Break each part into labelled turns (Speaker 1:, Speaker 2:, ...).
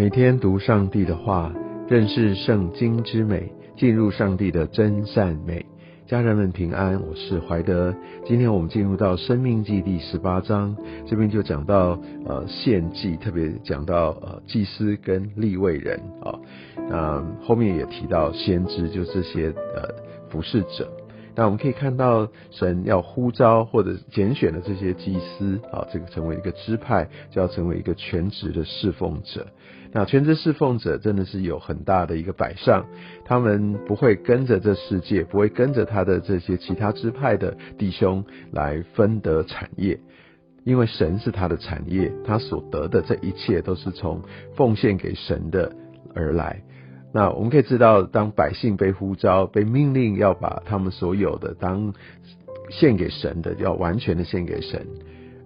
Speaker 1: 每天读上帝的话，认识圣经之美，进入上帝的真善美。家人们平安，我是怀德。今天我们进入到《生命记》第十八章，这边就讲到呃献祭，特别讲到呃祭司跟立位人啊，那后面也提到先知，就这些呃服侍者。那我们可以看到，神要呼召或者拣选的这些祭司啊，这个成为一个支派，就要成为一个全职的侍奉者。那全职侍奉者真的是有很大的一个摆上，他们不会跟着这世界，不会跟着他的这些其他支派的弟兄来分得产业，因为神是他的产业，他所得的这一切都是从奉献给神的而来。那我们可以知道，当百姓被呼召、被命令要把他们所有的当献给神的，要完全的献给神，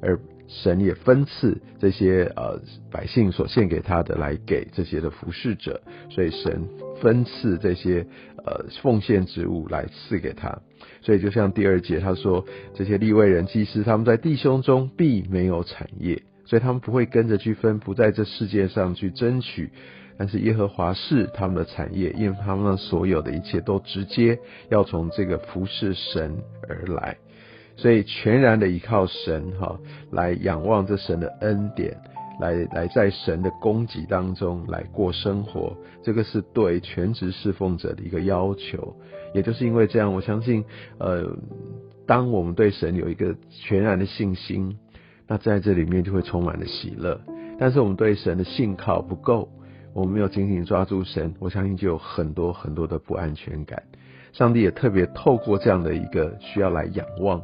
Speaker 1: 而神也分赐这些呃百姓所献给他的来给这些的服侍者，所以神分赐这些呃奉献之物来赐给他。所以就像第二节他说，这些立位人祭司他们在弟兄中必没有产业，所以他们不会跟着去分，不在这世界上去争取。但是耶和华是他们的产业，因为他们所有的一切都直接要从这个服侍神而来，所以全然的依靠神哈，来仰望这神的恩典，来来在神的供给当中来过生活，这个是对全职侍奉者的一个要求。也就是因为这样，我相信，呃，当我们对神有一个全然的信心，那在这里面就会充满了喜乐。但是我们对神的信靠不够。我们没有紧紧抓住神，我相信就有很多很多的不安全感。上帝也特别透过这样的一个需要来仰望、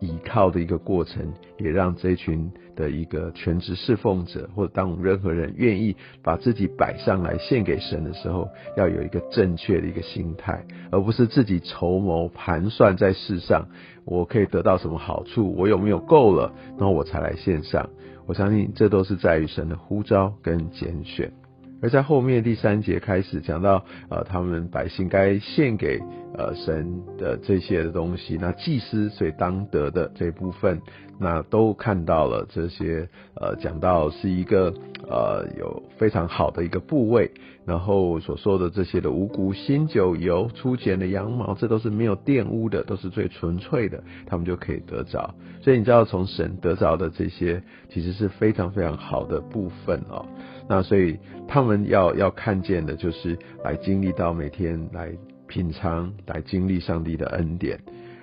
Speaker 1: 倚靠的一个过程，也让这群的一个全职侍奉者，或者当我们任何人愿意把自己摆上来献给神的时候，要有一个正确的一个心态，而不是自己筹谋盘算在世上我可以得到什么好处，我有没有够了，然后我才来献上。我相信这都是在于神的呼召跟拣选。而在后面第三节开始讲到，呃，他们百姓该献给呃神的这些的东西，那祭司所当得的这部分，那都看到了这些，呃，讲到是一个呃有非常好的一个部位，然后所说的这些的五谷、新酒、油、粗剪的羊毛，这都是没有玷污的，都是最纯粹的，他们就可以得着。所以你知道，从神得着的这些，其实是非常非常好的部分哦。那所以他们要要看见的，就是来经历到每天来品尝、来经历上帝的恩典，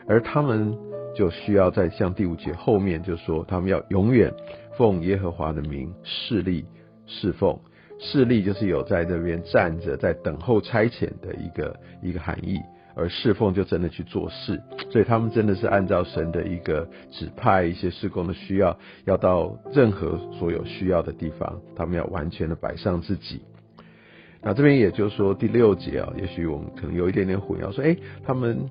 Speaker 1: 而他们就需要在像第五节后面就说，他们要永远奉耶和华的名侍立侍奉，侍立就是有在这边站着在等候差遣的一个一个含义。而侍奉就真的去做事，所以他们真的是按照神的一个指派，一些施工的需要，要到任何所有需要的地方，他们要完全的摆上自己。那这边也就是说第六节啊，也许我们可能有一点点混淆，说哎，他们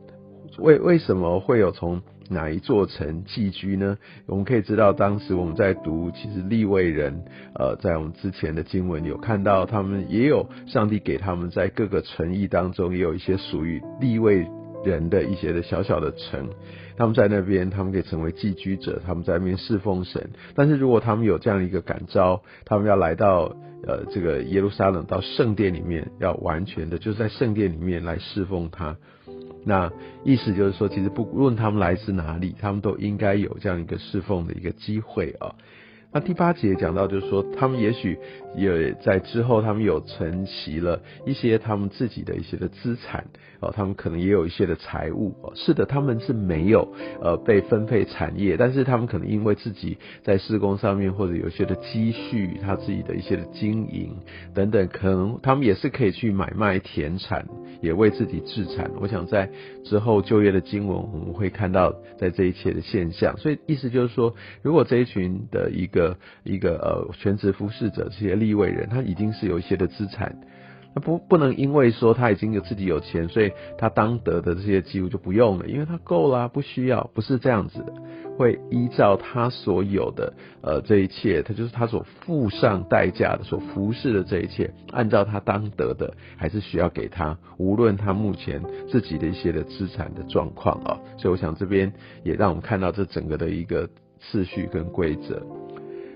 Speaker 1: 为为什么会有从？哪一座城寄居呢？我们可以知道，当时我们在读，其实立位人，呃，在我们之前的经文有看到，他们也有上帝给他们在各个城邑当中，也有一些属于立位人的一些的小小的城，他们在那边，他们可以成为寄居者，他们在那边侍奉神。但是如果他们有这样一个感召，他们要来到呃这个耶路撒冷到圣殿里面，要完全的就是在圣殿里面来侍奉他。那意思就是说，其实不论他们来自哪里，他们都应该有这样一个侍奉的一个机会啊。那第八节讲到，就是说，他们也许也在之后，他们有承袭了一些他们自己的一些的资产哦，他们可能也有一些的财物哦。是的，他们是没有呃被分配产业，但是他们可能因为自己在施工上面或者有些的积蓄，他自己的一些的经营等等，可能他们也是可以去买卖田产，也为自己置产。我想在之后就业的经文，我们会看到在这一切的现象。所以意思就是说，如果这一群的一个一个呃全职服侍者这些立位人，他已经是有一些的资产，那不不能因为说他已经有自己有钱，所以他当得的这些机会就不用了，因为他够了，不需要，不是这样子的，会依照他所有的呃这一切，他就是他所付上代价的，所服侍的这一切，按照他当得的，还是需要给他，无论他目前自己的一些的资产的状况啊，所以我想这边也让我们看到这整个的一个次序跟规则。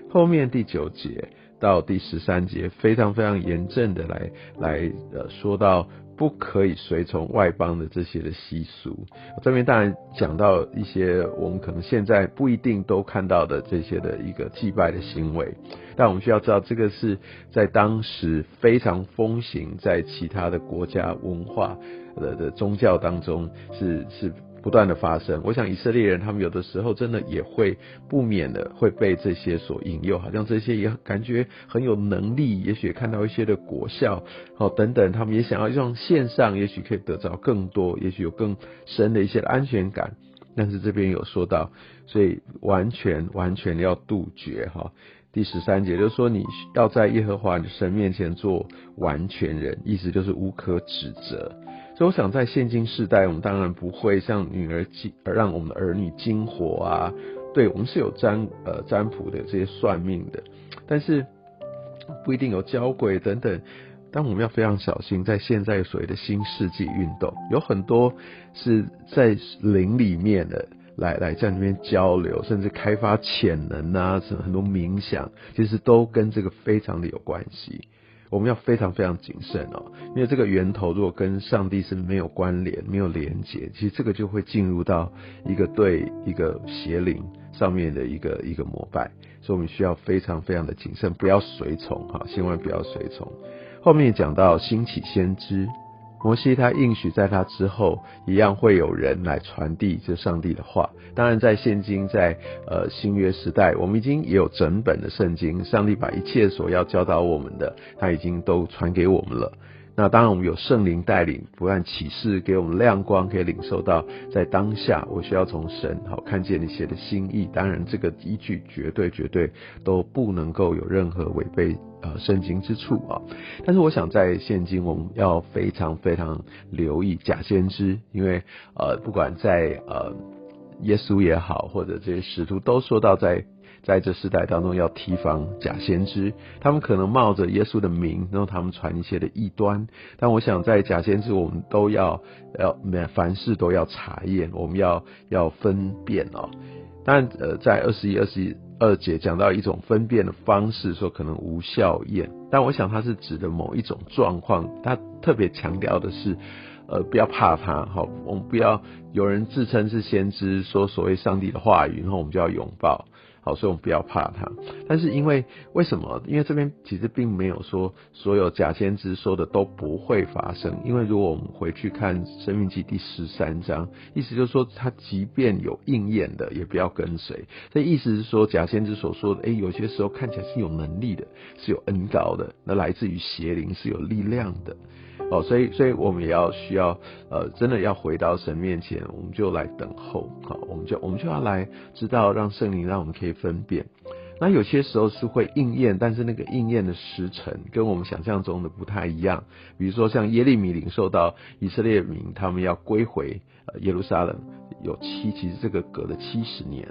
Speaker 1: 后面第九节，到第十三节，非常非常严正的来来呃说到。不可以随从外邦的这些的习俗。这边当然讲到一些我们可能现在不一定都看到的这些的一个祭拜的行为，但我们需要知道，这个是在当时非常风行，在其他的国家文化的的宗教当中是是。不断的发生，我想以色列人他们有的时候真的也会不免的会被这些所引诱，好像这些也感觉很有能力，也许看到一些的果效，好等等，他们也想要用线上，也许可以得到更多，也许有更深的一些安全感。但是这边有说到，所以完全完全要杜绝哈。第十三节就是说，你要在耶和华神面前做完全人，意思就是无可指责。所以我想，在现今世代，我们当然不会像女儿金，让我们的儿女金火啊。对我们是有占呃占卜的这些算命的，但是不一定有交鬼等等。但我们要非常小心，在现在所谓的新世纪运动，有很多是在灵里面的，来来在那边交流，甚至开发潜能啊，什么很多冥想，其实都跟这个非常的有关系。我们要非常非常谨慎哦，因为这个源头如果跟上帝是没有关联、没有连结，其实这个就会进入到一个对一个邪灵上面的一个一个膜拜，所以我们需要非常非常的谨慎，不要随从哈，千万不要随从。后面讲到兴起先知。摩西他应许在他之后，一样会有人来传递这上帝的话。当然，在现今在呃新约时代，我们已经也有整本的圣经，上帝把一切所要教导我们的，他已经都传给我们了。那当然，我们有圣灵带领，不断启示给我们亮光，可以领受到在当下，我需要从神好看见你写的心意。当然，这个依据绝对绝对都不能够有任何违背呃圣经之处啊。但是，我想在现今，我们要非常非常留意假先知，因为呃，不管在呃耶稣也好，或者这些使徒都说到在。在这时代当中，要提防假先知，他们可能冒着耶稣的名，然后他们传一些的异端。但我想，在假先知，我们都要要凡事都要查验，我们要要分辨哦。但呃，在二十一、二十二节讲到一种分辨的方式，说可能无效验。但我想，它是指的某一种状况，他特别强调的是，呃，不要怕他，好，我们不要有人自称是先知，说所谓上帝的话语，然后我们就要拥抱。好，所以我们不要怕他。但是因为为什么？因为这边其实并没有说所有假先知说的都不会发生。因为如果我们回去看《生命记》第十三章，意思就是说，他即便有应验的，也不要跟随。这意思是说，假先知所说的，哎，有些时候看起来是有能力的，是有恩高的，那来自于邪灵，是有力量的。哦，所以，所以我们也要需要，呃，真的要回到神面前，我们就来等候，好，我们就我们就要来知道，让圣灵让我们可以分辨。那有些时候是会应验，但是那个应验的时辰跟我们想象中的不太一样。比如说像耶利米领受到以色列民他们要归回耶路撒冷，有七，其实这个隔了七十年。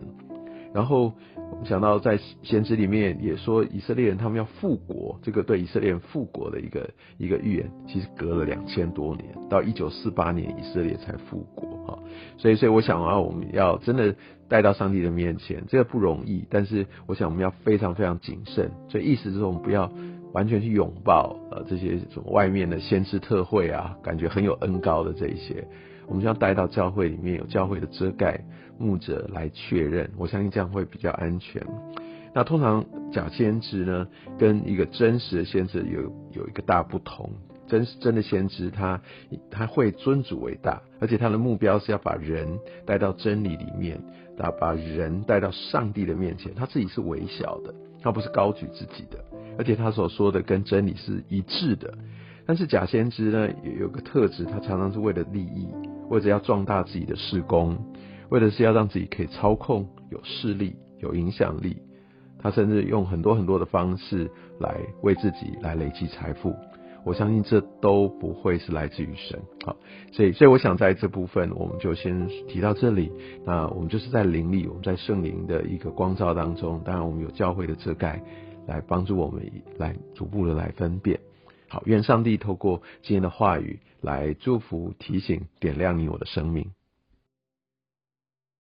Speaker 1: 然后我们想到在先知里面也说以色列人他们要复国，这个对以色列人复国的一个一个预言，其实隔了两千多年，到一九四八年以色列才复国哈。所以所以我想啊，我们要真的带到上帝的面前，这个不容易，但是我想我们要非常非常谨慎。所以意思是我们不要完全去拥抱呃这些什么外面的先知特会啊，感觉很有恩高的这一些。我们要带到教会里面，有教会的遮盖牧者来确认。我相信这样会比较安全。那通常假先知呢，跟一个真实的先知有有一个大不同。真真的先知，他他会尊主为大，而且他的目标是要把人带到真理里面，把把人带到上帝的面前。他自己是微小的，他不是高举自己的，而且他所说的跟真理是一致的。但是假先知呢，有有个特质，他常常是为了利益。或者要壮大自己的事工，为的是要让自己可以操控、有势力、有影响力，他甚至用很多很多的方式来为自己来累积财富。我相信这都不会是来自于神。好，所以所以我想在这部分我们就先提到这里。那我们就是在灵里，我们在圣灵的一个光照当中，当然我们有教会的遮盖来帮助我们来逐步的来分辨。好，愿上帝透过今天的话语来祝福、提醒、点亮你我的生命。